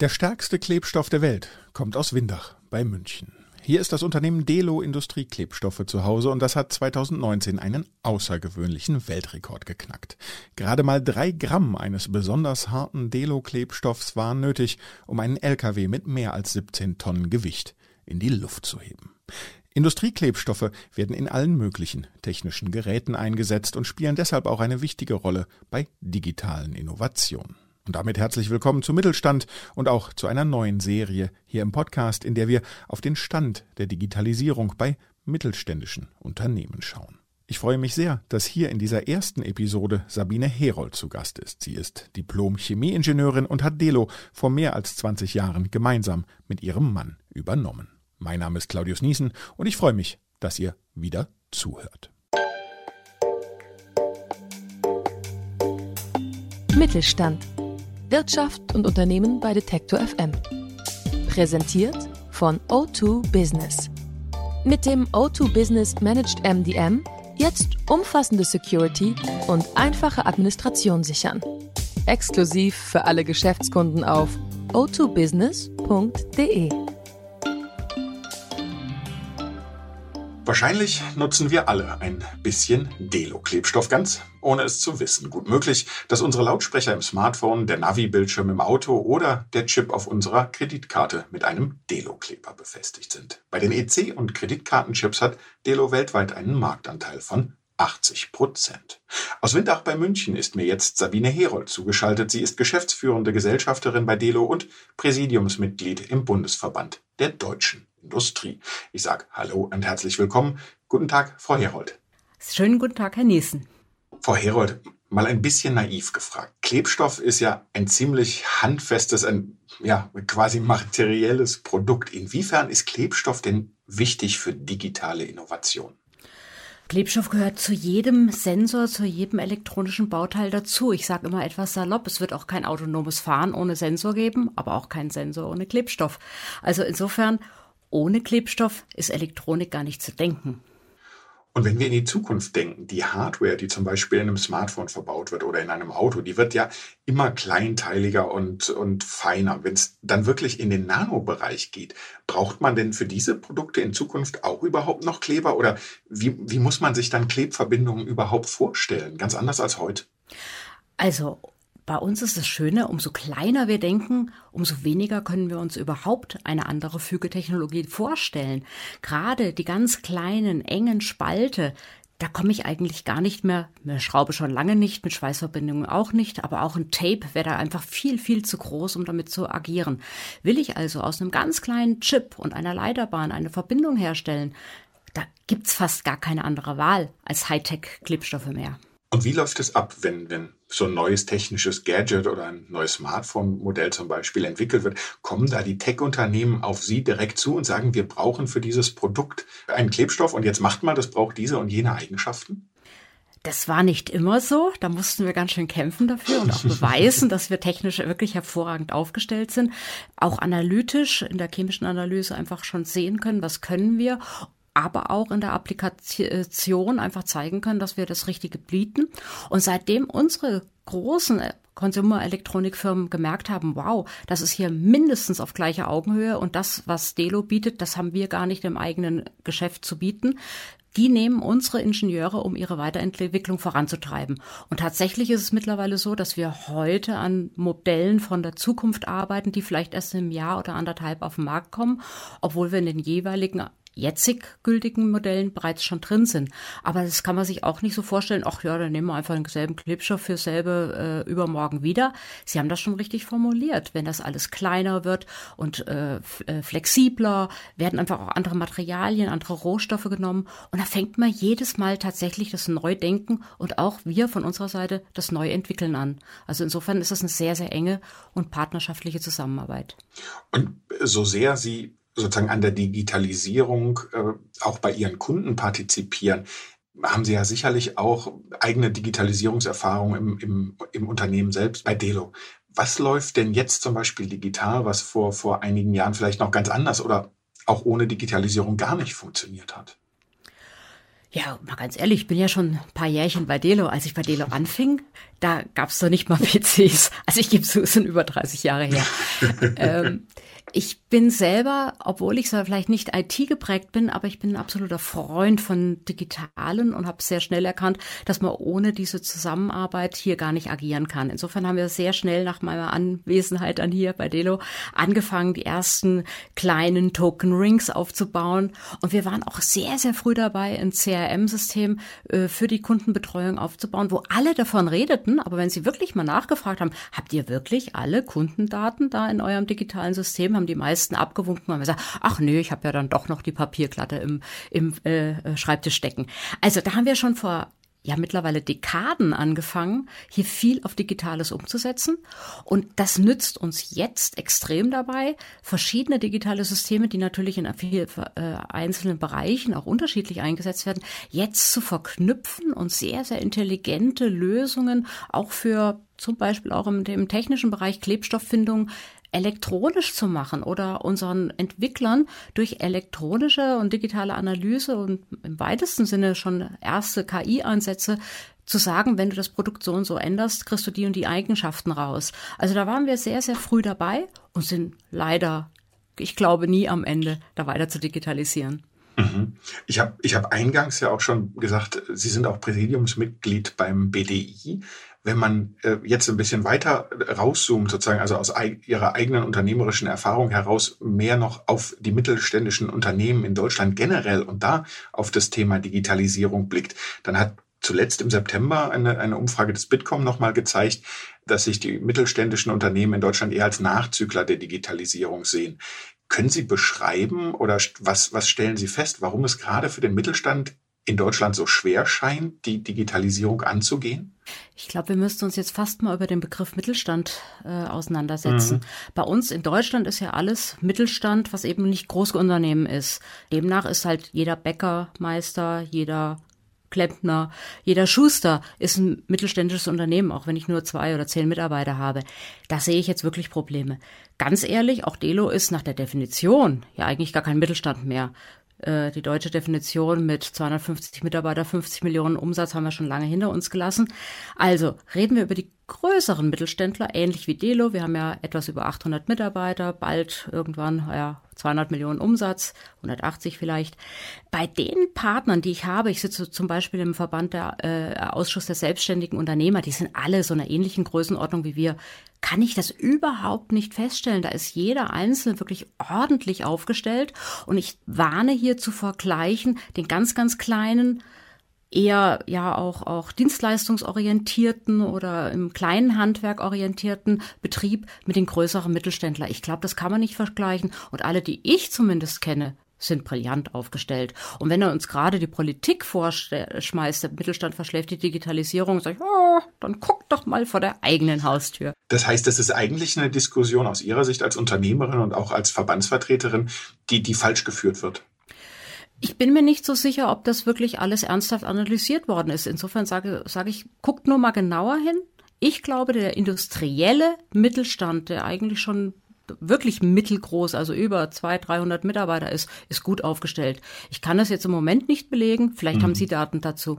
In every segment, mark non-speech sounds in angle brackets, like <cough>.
Der stärkste Klebstoff der Welt kommt aus Windach bei München. Hier ist das Unternehmen Delo Industrieklebstoffe zu Hause und das hat 2019 einen außergewöhnlichen Weltrekord geknackt. Gerade mal drei Gramm eines besonders harten Delo-Klebstoffs waren nötig, um einen LKW mit mehr als 17 Tonnen Gewicht in die Luft zu heben. Industrieklebstoffe werden in allen möglichen technischen Geräten eingesetzt und spielen deshalb auch eine wichtige Rolle bei digitalen Innovationen. Und damit herzlich willkommen zu Mittelstand und auch zu einer neuen Serie hier im Podcast, in der wir auf den Stand der Digitalisierung bei mittelständischen Unternehmen schauen. Ich freue mich sehr, dass hier in dieser ersten Episode Sabine Herold zu Gast ist. Sie ist Diplom-Chemieingenieurin und hat Delo vor mehr als 20 Jahren gemeinsam mit ihrem Mann übernommen. Mein Name ist Claudius Niesen und ich freue mich, dass ihr wieder zuhört. Mittelstand Wirtschaft und Unternehmen bei Detektor FM. Präsentiert von O2 Business. Mit dem O2 Business Managed MDM jetzt umfassende Security und einfache Administration sichern. Exklusiv für alle Geschäftskunden auf o2business.de. Wahrscheinlich nutzen wir alle ein bisschen Delo-Klebstoff ganz, ohne es zu wissen. Gut möglich, dass unsere Lautsprecher im Smartphone, der Navi-Bildschirm im Auto oder der Chip auf unserer Kreditkarte mit einem Delo-Kleber befestigt sind. Bei den EC- und Kreditkartenchips hat Delo weltweit einen Marktanteil von 80 Prozent. Aus Windach bei München ist mir jetzt Sabine Herold zugeschaltet. Sie ist geschäftsführende Gesellschafterin bei Delo und Präsidiumsmitglied im Bundesverband der Deutschen. Industrie. Ich sage Hallo und herzlich willkommen. Guten Tag, Frau Herold. Schönen guten Tag, Herr Niesen. Frau Herold, mal ein bisschen naiv gefragt. Klebstoff ist ja ein ziemlich handfestes, ein ja, quasi materielles Produkt. Inwiefern ist Klebstoff denn wichtig für digitale Innovation? Klebstoff gehört zu jedem Sensor, zu jedem elektronischen Bauteil dazu. Ich sage immer etwas salopp, es wird auch kein autonomes Fahren ohne Sensor geben, aber auch kein Sensor ohne Klebstoff. Also insofern ohne Klebstoff ist Elektronik gar nicht zu denken. Und wenn wir in die Zukunft denken, die Hardware, die zum Beispiel in einem Smartphone verbaut wird oder in einem Auto, die wird ja immer kleinteiliger und, und feiner. Wenn es dann wirklich in den Nanobereich geht, braucht man denn für diese Produkte in Zukunft auch überhaupt noch Kleber? Oder wie, wie muss man sich dann Klebverbindungen überhaupt vorstellen? Ganz anders als heute. Also bei uns ist das Schöne, umso kleiner wir denken, umso weniger können wir uns überhaupt eine andere Fügetechnologie vorstellen. Gerade die ganz kleinen, engen Spalte, da komme ich eigentlich gar nicht mehr, mit Schraube schon lange nicht, mit Schweißverbindungen auch nicht, aber auch ein Tape wäre da einfach viel, viel zu groß, um damit zu agieren. Will ich also aus einem ganz kleinen Chip und einer Leiterbahn eine Verbindung herstellen, da gibt's fast gar keine andere Wahl als Hightech-Klebstoffe mehr. Und wie läuft es ab, wenn, wenn so ein neues technisches Gadget oder ein neues Smartphone-Modell zum Beispiel entwickelt wird? Kommen da die Tech-Unternehmen auf Sie direkt zu und sagen, wir brauchen für dieses Produkt einen Klebstoff und jetzt macht man, das braucht diese und jene Eigenschaften? Das war nicht immer so. Da mussten wir ganz schön kämpfen dafür und auch beweisen, dass wir technisch wirklich hervorragend aufgestellt sind. Auch analytisch in der chemischen Analyse einfach schon sehen können, was können wir aber auch in der Applikation einfach zeigen können, dass wir das Richtige bieten. Und seitdem unsere großen Konsumerelektronikfirmen gemerkt haben, wow, das ist hier mindestens auf gleicher Augenhöhe und das, was Delo bietet, das haben wir gar nicht im eigenen Geschäft zu bieten. Die nehmen unsere Ingenieure, um ihre Weiterentwicklung voranzutreiben. Und tatsächlich ist es mittlerweile so, dass wir heute an Modellen von der Zukunft arbeiten, die vielleicht erst im Jahr oder anderthalb auf den Markt kommen, obwohl wir in den jeweiligen jetzig gültigen Modellen bereits schon drin sind. Aber das kann man sich auch nicht so vorstellen, ach ja, dann nehmen wir einfach denselben Klebstoff für selbe äh, übermorgen wieder. Sie haben das schon richtig formuliert. Wenn das alles kleiner wird und äh, äh, flexibler, werden einfach auch andere Materialien, andere Rohstoffe genommen. Und da fängt man jedes Mal tatsächlich das Neudenken und auch wir von unserer Seite das Neuentwickeln an. Also insofern ist das eine sehr, sehr enge und partnerschaftliche Zusammenarbeit. Und so sehr Sie sozusagen an der Digitalisierung äh, auch bei Ihren Kunden partizipieren, haben Sie ja sicherlich auch eigene Digitalisierungserfahrungen im, im, im Unternehmen selbst bei Delo. Was läuft denn jetzt zum Beispiel digital, was vor, vor einigen Jahren vielleicht noch ganz anders oder auch ohne Digitalisierung gar nicht funktioniert hat? Ja, mal ganz ehrlich, ich bin ja schon ein paar Jährchen bei Delo. Als ich bei Delo anfing, da gab es doch nicht mal <laughs> PCs. Also ich gebe zu, es sind über 30 Jahre her. <laughs> ähm, ich bin selber, obwohl ich so vielleicht nicht IT geprägt bin, aber ich bin ein absoluter Freund von Digitalen und habe sehr schnell erkannt, dass man ohne diese Zusammenarbeit hier gar nicht agieren kann. Insofern haben wir sehr schnell nach meiner Anwesenheit dann hier bei Delo angefangen, die ersten kleinen Token Rings aufzubauen. Und wir waren auch sehr, sehr früh dabei, ein CRM-System äh, für die Kundenbetreuung aufzubauen, wo alle davon redeten. Aber wenn sie wirklich mal nachgefragt haben, habt ihr wirklich alle Kundendaten da in eurem digitalen System? Haben die meisten abgewunken und gesagt, ach nee, ich habe ja dann doch noch die Papierklatte im, im äh, Schreibtisch stecken. Also da haben wir schon vor ja mittlerweile Dekaden angefangen, hier viel auf Digitales umzusetzen. Und das nützt uns jetzt extrem dabei, verschiedene digitale Systeme, die natürlich in vielen äh, einzelnen Bereichen auch unterschiedlich eingesetzt werden, jetzt zu verknüpfen und sehr, sehr intelligente Lösungen auch für zum Beispiel auch im, im technischen Bereich Klebstofffindung elektronisch zu machen oder unseren Entwicklern durch elektronische und digitale Analyse und im weitesten Sinne schon erste KI-Ansätze zu sagen, wenn du das Produkt so und so änderst, kriegst du die und die Eigenschaften raus. Also da waren wir sehr, sehr früh dabei und sind leider, ich glaube, nie am Ende da weiter zu digitalisieren. Mhm. Ich habe ich hab eingangs ja auch schon gesagt, Sie sind auch Präsidiumsmitglied beim BDI wenn man äh, jetzt ein bisschen weiter rauszoomt, sozusagen, also aus eig ihrer eigenen unternehmerischen Erfahrung heraus mehr noch auf die mittelständischen Unternehmen in Deutschland generell und da auf das Thema Digitalisierung blickt, dann hat zuletzt im September eine, eine Umfrage des Bitkom nochmal gezeigt, dass sich die mittelständischen Unternehmen in Deutschland eher als Nachzügler der Digitalisierung sehen. Können Sie beschreiben oder was, was stellen Sie fest, warum es gerade für den Mittelstand in Deutschland so schwer scheint, die Digitalisierung anzugehen? Ich glaube, wir müssten uns jetzt fast mal über den Begriff Mittelstand äh, auseinandersetzen. Mhm. Bei uns in Deutschland ist ja alles Mittelstand, was eben nicht Großunternehmen ist. Demnach ist halt jeder Bäckermeister, jeder Klempner, jeder Schuster ist ein mittelständisches Unternehmen, auch wenn ich nur zwei oder zehn Mitarbeiter habe. Da sehe ich jetzt wirklich Probleme. Ganz ehrlich, auch Delo ist nach der Definition ja eigentlich gar kein Mittelstand mehr, äh, die deutsche Definition mit 250 Mitarbeiter, 50 Millionen Umsatz haben wir schon lange hinter uns gelassen. Also reden wir über die größeren Mittelständler, ähnlich wie Delo. Wir haben ja etwas über 800 Mitarbeiter, bald irgendwann ja, 200 Millionen Umsatz, 180 vielleicht. Bei den Partnern, die ich habe, ich sitze zum Beispiel im Verband der äh, Ausschuss der selbstständigen Unternehmer, die sind alle so einer ähnlichen Größenordnung wie wir, kann ich das überhaupt nicht feststellen. Da ist jeder Einzelne wirklich ordentlich aufgestellt und ich warne hier zu vergleichen den ganz, ganz kleinen eher ja auch auch dienstleistungsorientierten oder im kleinen Handwerk orientierten Betrieb mit den größeren Mittelständler. Ich glaube, das kann man nicht vergleichen und alle, die ich zumindest kenne, sind brillant aufgestellt. Und wenn er uns gerade die Politik vorschmeißt, der Mittelstand verschläft die Digitalisierung, sag ich, oh, dann guck doch mal vor der eigenen Haustür. Das heißt, das ist eigentlich eine Diskussion aus Ihrer Sicht als Unternehmerin und auch als Verbandsvertreterin, die, die falsch geführt wird. Ich bin mir nicht so sicher, ob das wirklich alles ernsthaft analysiert worden ist. Insofern sage, sage ich, guckt nur mal genauer hin. Ich glaube, der industrielle Mittelstand, der eigentlich schon wirklich mittelgroß, also über 200, 300 Mitarbeiter ist, ist gut aufgestellt. Ich kann das jetzt im Moment nicht belegen. Vielleicht mhm. haben Sie Daten dazu.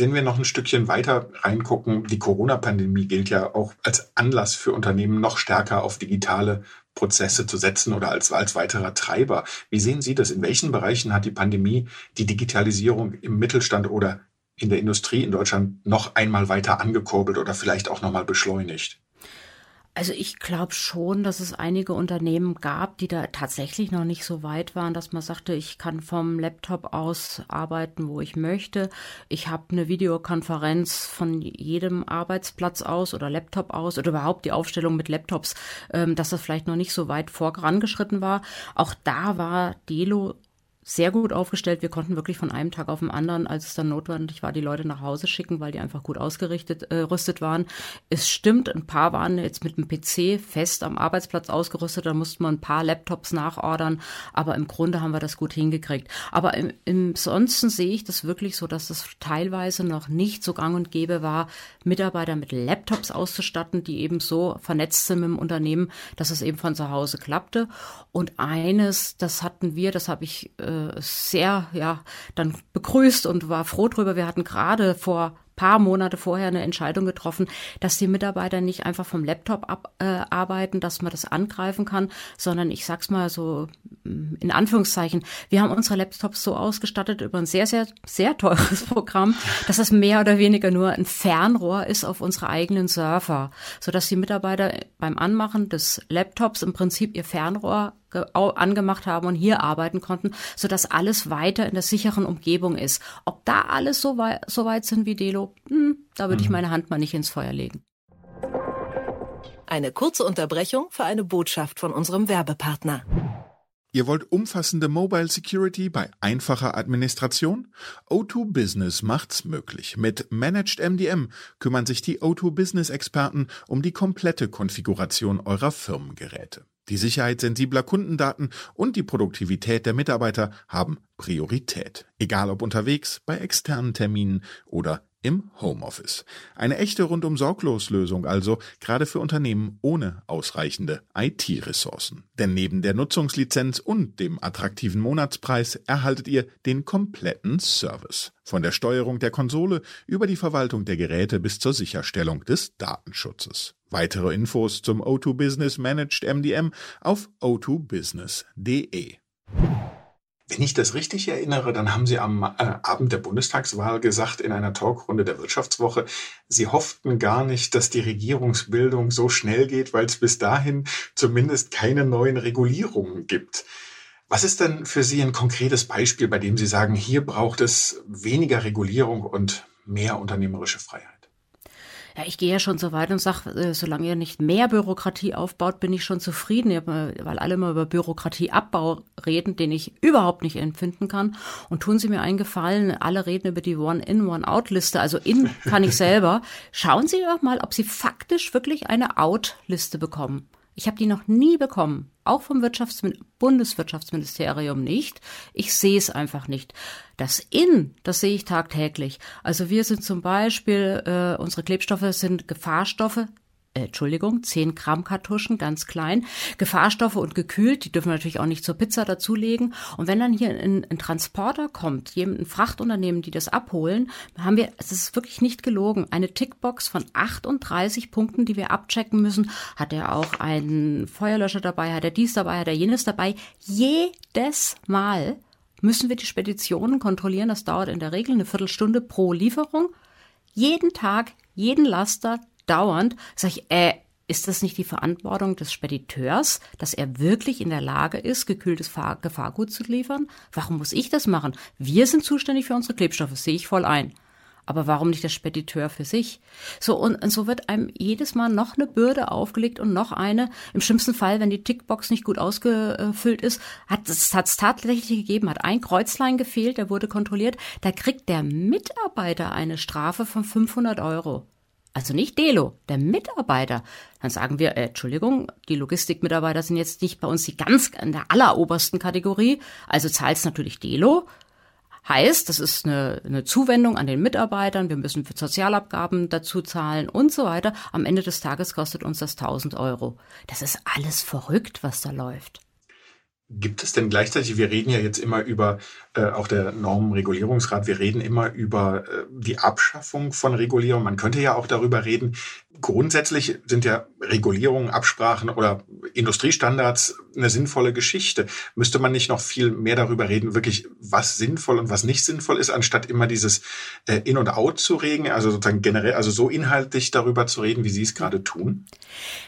Wenn wir noch ein Stückchen weiter reingucken, die Corona-Pandemie gilt ja auch als Anlass für Unternehmen, noch stärker auf digitale Prozesse zu setzen oder als, als weiterer Treiber. Wie sehen Sie das? In welchen Bereichen hat die Pandemie die Digitalisierung im Mittelstand oder in der Industrie in Deutschland noch einmal weiter angekurbelt oder vielleicht auch nochmal beschleunigt? Also ich glaube schon, dass es einige Unternehmen gab, die da tatsächlich noch nicht so weit waren, dass man sagte, ich kann vom Laptop aus arbeiten, wo ich möchte. Ich habe eine Videokonferenz von jedem Arbeitsplatz aus oder Laptop aus oder überhaupt die Aufstellung mit Laptops, ähm, dass das vielleicht noch nicht so weit vorangeschritten war. Auch da war Delo sehr gut aufgestellt. Wir konnten wirklich von einem Tag auf den anderen, als es dann notwendig war, die Leute nach Hause schicken, weil die einfach gut ausgerichtet äh, rüstet waren. Es stimmt, ein paar waren jetzt mit dem PC fest am Arbeitsplatz ausgerüstet, da mussten wir ein paar Laptops nachordern, aber im Grunde haben wir das gut hingekriegt. Aber im, im sonsten sehe ich das wirklich so, dass das teilweise noch nicht so gang und gäbe war, Mitarbeiter mit Laptops auszustatten, die eben so vernetzt sind mit dem Unternehmen, dass es eben von zu Hause klappte. Und eines, das hatten wir, das habe ich äh, äh, sehr ja dann begrüßt und war froh drüber. Wir hatten gerade vor paar Monate vorher eine Entscheidung getroffen, dass die Mitarbeiter nicht einfach vom Laptop abarbeiten, äh, dass man das angreifen kann, sondern ich sag's mal so mm, in Anführungszeichen, wir haben unsere Laptops so ausgestattet über ein sehr, sehr, sehr teures <laughs> Programm, dass es mehr oder weniger nur ein Fernrohr ist auf unsere eigenen Server, sodass die Mitarbeiter beim Anmachen des Laptops im Prinzip ihr Fernrohr angemacht haben und hier arbeiten konnten, so dass alles weiter in der sicheren Umgebung ist. Ob da alles so, wei so weit sind wie Delo, hm, da würde mhm. ich meine Hand mal nicht ins Feuer legen. Eine kurze Unterbrechung für eine Botschaft von unserem Werbepartner. Ihr wollt umfassende Mobile Security bei einfacher Administration? O2 Business macht's möglich. Mit Managed MDM kümmern sich die O2 Business Experten um die komplette Konfiguration eurer Firmengeräte. Die Sicherheit sensibler Kundendaten und die Produktivität der Mitarbeiter haben Priorität, egal ob unterwegs, bei externen Terminen oder im Homeoffice. Eine echte rundum sorglos Lösung also, gerade für Unternehmen ohne ausreichende IT-Ressourcen. Denn neben der Nutzungslizenz und dem attraktiven Monatspreis erhaltet ihr den kompletten Service. Von der Steuerung der Konsole über die Verwaltung der Geräte bis zur Sicherstellung des Datenschutzes. Weitere Infos zum O2 Business Managed MDM auf o2business.de. Wenn ich das richtig erinnere, dann haben Sie am äh, Abend der Bundestagswahl gesagt in einer Talkrunde der Wirtschaftswoche, Sie hofften gar nicht, dass die Regierungsbildung so schnell geht, weil es bis dahin zumindest keine neuen Regulierungen gibt. Was ist denn für Sie ein konkretes Beispiel, bei dem Sie sagen, hier braucht es weniger Regulierung und mehr unternehmerische Freiheit? Ja, ich gehe ja schon so weit und sage, äh, solange ihr nicht mehr Bürokratie aufbaut, bin ich schon zufrieden, weil alle immer über Bürokratieabbau reden, den ich überhaupt nicht empfinden kann. Und tun Sie mir einen Gefallen, alle reden über die One-in, One-out-Liste, also in kann ich selber. <laughs> Schauen Sie doch mal, ob Sie faktisch wirklich eine Out-Liste bekommen. Ich habe die noch nie bekommen, auch vom Wirtschaftsmin Bundeswirtschaftsministerium nicht. Ich sehe es einfach nicht. Das In, das sehe ich tagtäglich. Also wir sind zum Beispiel, äh, unsere Klebstoffe sind Gefahrstoffe, äh, Entschuldigung, 10 Gramm Kartuschen, ganz klein, Gefahrstoffe und gekühlt, die dürfen wir natürlich auch nicht zur Pizza dazulegen. Und wenn dann hier ein, ein Transporter kommt, ein Frachtunternehmen, die das abholen, haben wir, es ist wirklich nicht gelogen, eine Tickbox von 38 Punkten, die wir abchecken müssen. Hat er auch einen Feuerlöscher dabei, hat er dies dabei, hat er jenes dabei. Jedes Mal müssen wir die Speditionen kontrollieren. Das dauert in der Regel eine Viertelstunde pro Lieferung. Jeden Tag, jeden Laster, dauernd, sage ich, äh, ist das nicht die Verantwortung des Spediteurs, dass er wirklich in der Lage ist, gekühltes Gefahrgut zu liefern? Warum muss ich das machen? Wir sind zuständig für unsere Klebstoffe, sehe ich voll ein. Aber warum nicht der Spediteur für sich? So, und, und so wird einem jedes Mal noch eine Bürde aufgelegt und noch eine. Im schlimmsten Fall, wenn die Tickbox nicht gut ausgefüllt ist, hat es tatsächlich gegeben, hat ein Kreuzlein gefehlt, der wurde kontrolliert, da kriegt der Mitarbeiter eine Strafe von 500 Euro. Also nicht Delo, der Mitarbeiter. Dann sagen wir, äh, Entschuldigung, die Logistikmitarbeiter sind jetzt nicht bei uns die ganz in der allerobersten Kategorie. Also zahlt es natürlich Delo. Heißt, das ist eine, eine Zuwendung an den Mitarbeitern, wir müssen für Sozialabgaben dazu zahlen und so weiter. Am Ende des Tages kostet uns das 1000 Euro. Das ist alles verrückt, was da läuft. Gibt es denn gleichzeitig, wir reden ja jetzt immer über äh, auch der Normenregulierungsrat, wir reden immer über äh, die Abschaffung von Regulierung. Man könnte ja auch darüber reden, grundsätzlich sind ja Regulierungen, Absprachen oder Industriestandards eine sinnvolle Geschichte. Müsste man nicht noch viel mehr darüber reden, wirklich was sinnvoll und was nicht sinnvoll ist, anstatt immer dieses äh, In und Out zu regen, also sozusagen generell, also so inhaltlich darüber zu reden, wie Sie es gerade tun?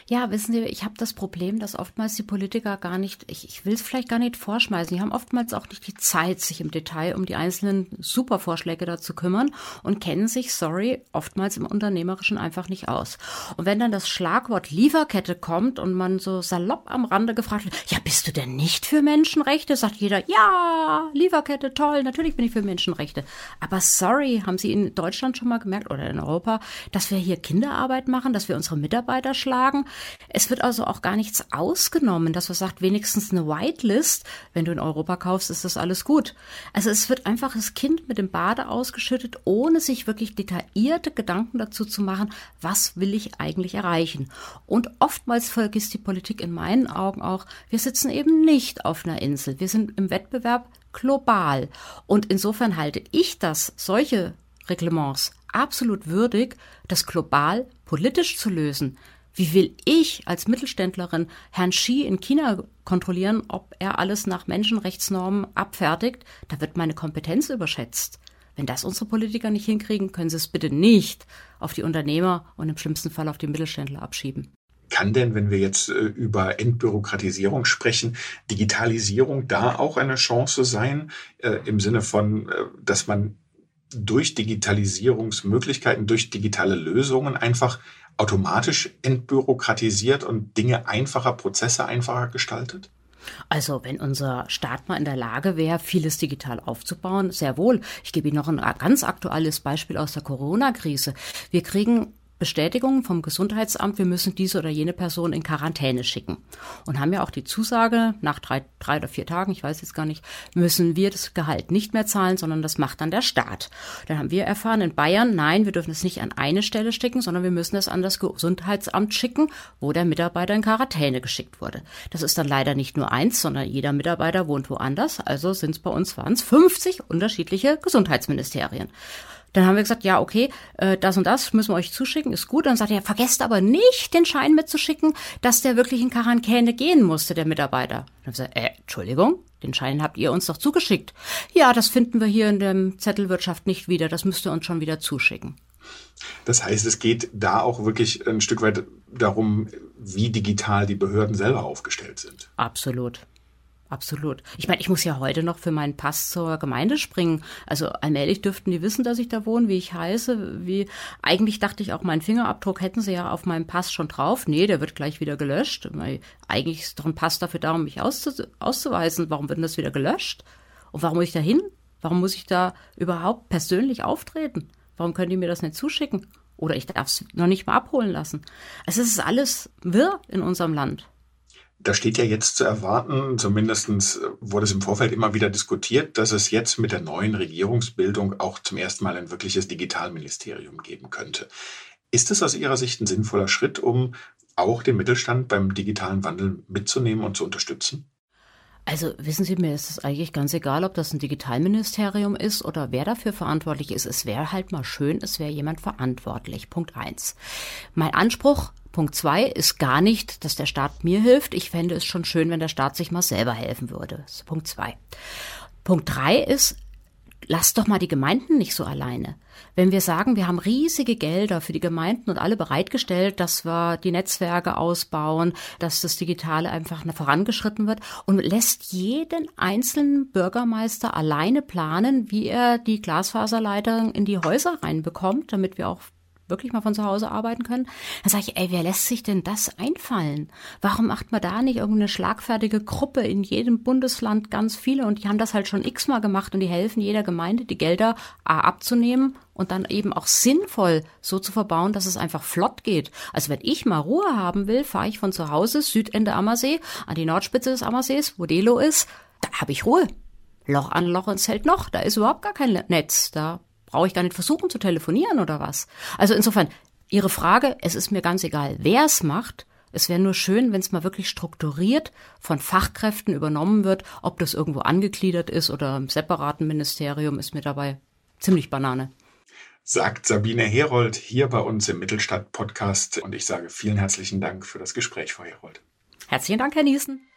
Ja, wissen Sie, ich habe das Problem, dass oftmals die Politiker gar nicht, ich, ich will es vielleicht gar nicht vorschmeißen, die haben oftmals auch nicht die Zeit, sich im Detail um die einzelnen Supervorschläge da zu kümmern und kennen sich, sorry, oftmals im Unternehmerischen einfach nicht aus. Und wenn dann das Schlagwort Lieferkette kommt und man so salopp am Rande gefragt wird, ja, bist du denn nicht für Menschenrechte? Sagt jeder, ja, Lieferkette, toll, natürlich bin ich für Menschenrechte. Aber sorry, haben Sie in Deutschland schon mal gemerkt oder in Europa, dass wir hier Kinderarbeit machen, dass wir unsere Mitarbeiter schlagen? Es wird also auch gar nichts ausgenommen, dass man sagt, wenigstens eine Whitelist, wenn du in Europa kaufst, ist das alles gut. Also es wird einfach das Kind mit dem Bade ausgeschüttet, ohne sich wirklich detaillierte Gedanken dazu zu machen, was will ich eigentlich erreichen. Und oftmals vergisst die Politik in meinen Augen auch, wir sitzen eben nicht auf einer Insel. Wir sind im Wettbewerb global. Und insofern halte ich das, solche Reglements, absolut würdig, das global politisch zu lösen. Wie will ich als Mittelständlerin Herrn Xi in China kontrollieren, ob er alles nach Menschenrechtsnormen abfertigt? Da wird meine Kompetenz überschätzt. Wenn das unsere Politiker nicht hinkriegen, können sie es bitte nicht auf die Unternehmer und im schlimmsten Fall auf die Mittelständler abschieben. Kann denn, wenn wir jetzt äh, über Entbürokratisierung sprechen, Digitalisierung da auch eine Chance sein, äh, im Sinne von, äh, dass man durch Digitalisierungsmöglichkeiten, durch digitale Lösungen einfach automatisch entbürokratisiert und Dinge einfacher, Prozesse einfacher gestaltet? Also wenn unser Staat mal in der Lage wäre, vieles digital aufzubauen, sehr wohl. Ich gebe Ihnen noch ein ganz aktuelles Beispiel aus der Corona-Krise. Wir kriegen Bestätigung vom Gesundheitsamt, wir müssen diese oder jene Person in Quarantäne schicken. Und haben ja auch die Zusage, nach drei, drei oder vier Tagen, ich weiß jetzt gar nicht, müssen wir das Gehalt nicht mehr zahlen, sondern das macht dann der Staat. Dann haben wir erfahren in Bayern, nein, wir dürfen es nicht an eine Stelle schicken, sondern wir müssen es an das Gesundheitsamt schicken, wo der Mitarbeiter in Quarantäne geschickt wurde. Das ist dann leider nicht nur eins, sondern jeder Mitarbeiter wohnt woanders. Also sind es bei uns waren es 50 unterschiedliche Gesundheitsministerien. Dann haben wir gesagt, ja, okay, äh, das und das müssen wir euch zuschicken, ist gut. Dann sagt er, vergesst aber nicht, den Schein mitzuschicken, dass der wirklich in Quarantäne gehen musste, der Mitarbeiter. Dann haben wir gesagt, äh, Entschuldigung, den Schein habt ihr uns doch zugeschickt. Ja, das finden wir hier in der Zettelwirtschaft nicht wieder, das müsst ihr uns schon wieder zuschicken. Das heißt, es geht da auch wirklich ein Stück weit darum, wie digital die Behörden selber aufgestellt sind. Absolut. Absolut. Ich meine, ich muss ja heute noch für meinen Pass zur Gemeinde springen. Also allmählich dürften die wissen, dass ich da wohne, wie ich heiße, wie eigentlich dachte ich auch, meinen Fingerabdruck hätten sie ja auf meinem Pass schon drauf. Nee, der wird gleich wieder gelöscht. Eigentlich ist doch ein Pass dafür da, um mich auszu auszuweisen. Warum wird denn das wieder gelöscht? Und warum muss ich da hin? Warum muss ich da überhaupt persönlich auftreten? Warum können die mir das nicht zuschicken? Oder ich darf es noch nicht mal abholen lassen. Also es ist alles wirr in unserem Land. Da steht ja jetzt zu erwarten, zumindest wurde es im Vorfeld immer wieder diskutiert, dass es jetzt mit der neuen Regierungsbildung auch zum ersten Mal ein wirkliches Digitalministerium geben könnte. Ist es aus Ihrer Sicht ein sinnvoller Schritt, um auch den Mittelstand beim digitalen Wandel mitzunehmen und zu unterstützen? Also wissen Sie, mir ist es eigentlich ganz egal, ob das ein Digitalministerium ist oder wer dafür verantwortlich ist. Es wäre halt mal schön, es wäre jemand verantwortlich. Punkt eins. Mein Anspruch Punkt zwei ist gar nicht, dass der Staat mir hilft. Ich fände es schon schön, wenn der Staat sich mal selber helfen würde. Punkt zwei. Punkt drei ist, lasst doch mal die Gemeinden nicht so alleine. Wenn wir sagen, wir haben riesige Gelder für die Gemeinden und alle bereitgestellt, dass wir die Netzwerke ausbauen, dass das Digitale einfach vorangeschritten wird und lässt jeden einzelnen Bürgermeister alleine planen, wie er die Glasfaserleitung in die Häuser reinbekommt, damit wir auch wirklich mal von zu Hause arbeiten können. Dann sage ich, ey, wer lässt sich denn das einfallen? Warum macht man da nicht irgendeine schlagfertige Gruppe in jedem Bundesland ganz viele und die haben das halt schon x-mal gemacht und die helfen jeder Gemeinde, die Gelder A, abzunehmen und dann eben auch sinnvoll so zu verbauen, dass es einfach flott geht. Also wenn ich mal Ruhe haben will, fahre ich von zu Hause Südende Ammersee an die Nordspitze des Ammersees, wo Delo ist, da habe ich Ruhe. Loch an Loch ins Zelt noch, da ist überhaupt gar kein Netz, da brauche ich gar nicht versuchen zu telefonieren oder was? Also insofern, Ihre Frage, es ist mir ganz egal, wer es macht. Es wäre nur schön, wenn es mal wirklich strukturiert von Fachkräften übernommen wird. Ob das irgendwo angegliedert ist oder im separaten Ministerium, ist mir dabei ziemlich Banane. Sagt Sabine Herold hier bei uns im Mittelstadt-Podcast. Und ich sage vielen herzlichen Dank für das Gespräch, Frau Herold. Herzlichen Dank, Herr Niesen.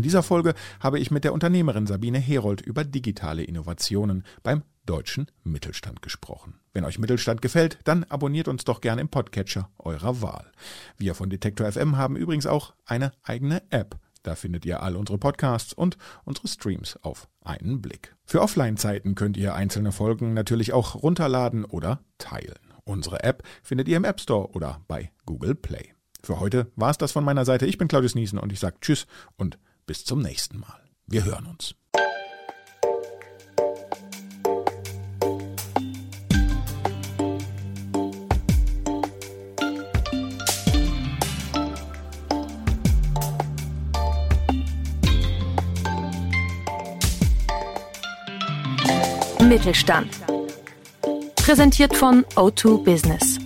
In dieser Folge habe ich mit der Unternehmerin Sabine Herold über digitale Innovationen beim deutschen Mittelstand gesprochen. Wenn euch Mittelstand gefällt, dann abonniert uns doch gerne im Podcatcher eurer Wahl. Wir von Detektor FM haben übrigens auch eine eigene App. Da findet ihr all unsere Podcasts und unsere Streams auf einen Blick. Für Offline-Zeiten könnt ihr einzelne Folgen natürlich auch runterladen oder teilen. Unsere App findet ihr im App Store oder bei Google Play. Für heute war es das von meiner Seite. Ich bin Claudius Niesen und ich sage Tschüss und bis zum nächsten Mal. Wir hören uns. Mittelstand. Präsentiert von O2 Business.